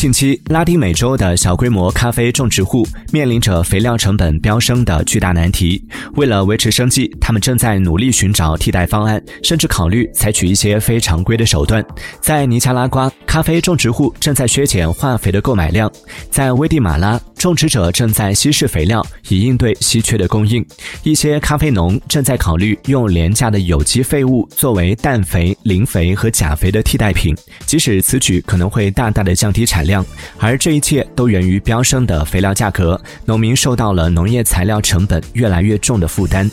近期，拉丁美洲的小规模咖啡种植户面临着肥料成本飙升的巨大难题。为了维持生计，他们正在努力寻找替代方案，甚至考虑采取一些非常规的手段。在尼加拉瓜，咖啡种植户正在削减化肥的购买量；在危地马拉，种植者正在稀释肥料以应对稀缺的供应。一些咖啡农正在考虑用廉价的有机废物作为氮肥、磷肥和钾肥的替代品，即使此举可能会大大的降低产量。而这一切都源于飙升的肥料价格，农民受到了农业材料成本越来越重的负担。